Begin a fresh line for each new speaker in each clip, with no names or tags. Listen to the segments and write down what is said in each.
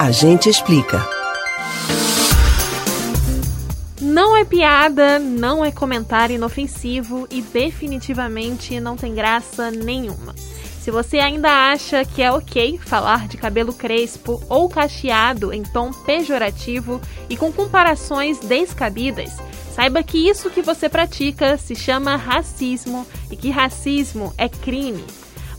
A gente explica.
Não é piada, não é comentário inofensivo e definitivamente não tem graça nenhuma. Se você ainda acha que é ok falar de cabelo crespo ou cacheado em tom pejorativo e com comparações descabidas, saiba que isso que você pratica se chama racismo e que racismo é crime.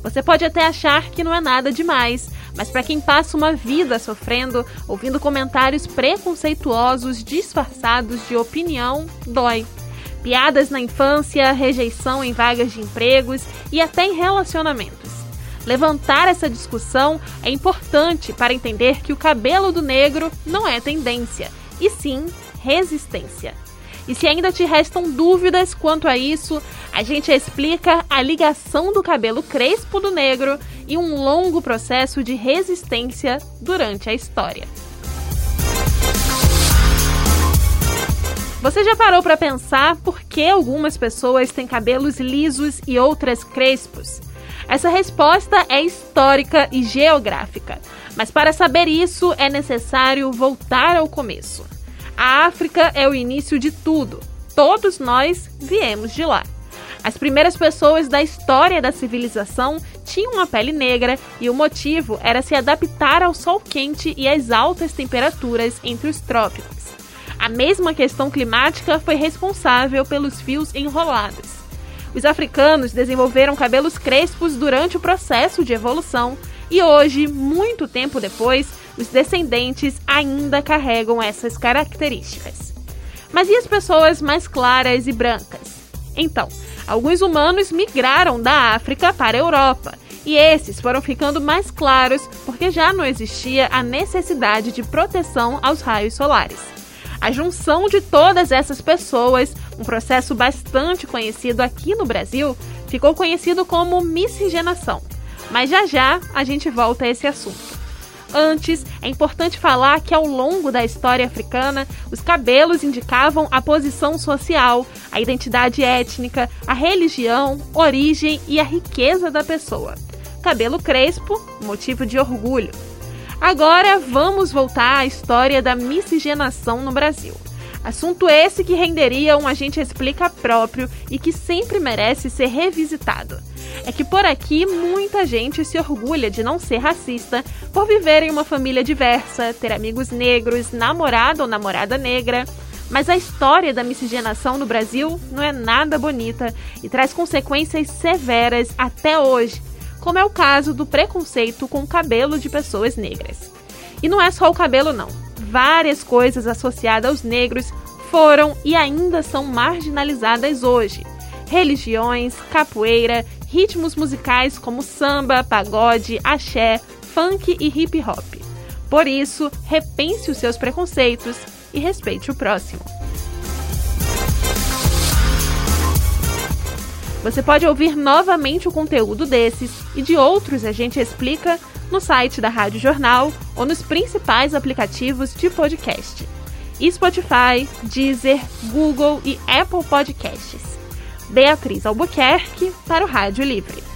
Você pode até achar que não é nada demais, mas para quem passa uma vida sofrendo, ouvindo comentários preconceituosos disfarçados de opinião, dói. Piadas na infância, rejeição em vagas de empregos e até em relacionamentos. Levantar essa discussão é importante para entender que o cabelo do negro não é tendência, e sim resistência. E se ainda te restam dúvidas quanto a isso, a gente explica a ligação do cabelo crespo do negro e um longo processo de resistência durante a história. Você já parou para pensar por que algumas pessoas têm cabelos lisos e outras crespos? Essa resposta é histórica e geográfica, mas para saber isso é necessário voltar ao começo. A África é o início de tudo. Todos nós viemos de lá. As primeiras pessoas da história da civilização tinham uma pele negra e o motivo era se adaptar ao sol quente e às altas temperaturas entre os trópicos. A mesma questão climática foi responsável pelos fios enrolados. Os africanos desenvolveram cabelos crespos durante o processo de evolução e hoje, muito tempo depois, os descendentes ainda carregam essas características. Mas e as pessoas mais claras e brancas? Então, alguns humanos migraram da África para a Europa e esses foram ficando mais claros porque já não existia a necessidade de proteção aos raios solares. A junção de todas essas pessoas, um processo bastante conhecido aqui no Brasil, ficou conhecido como miscigenação. Mas já já a gente volta a esse assunto. Antes, é importante falar que ao longo da história africana, os cabelos indicavam a posição social, a identidade étnica, a religião, origem e a riqueza da pessoa. Cabelo crespo, motivo de orgulho. Agora vamos voltar à história da miscigenação no Brasil. Assunto esse que renderia um agente explica próprio e que sempre merece ser revisitado é que por aqui muita gente se orgulha de não ser racista por viver em uma família diversa, ter amigos negros, namorado ou namorada negra. Mas a história da miscigenação no Brasil não é nada bonita e traz consequências severas até hoje, como é o caso do preconceito com o cabelo de pessoas negras. E não é só o cabelo, não. Várias coisas associadas aos negros foram e ainda são marginalizadas hoje. Religiões, capoeira, ritmos musicais como samba, pagode, axé, funk e hip hop. Por isso, repense os seus preconceitos e respeite o próximo. Você pode ouvir novamente o conteúdo desses e de outros a gente explica no site da Rádio Jornal ou nos principais aplicativos de podcast: Spotify, Deezer, Google e Apple Podcasts. Beatriz Albuquerque para o Rádio Livre.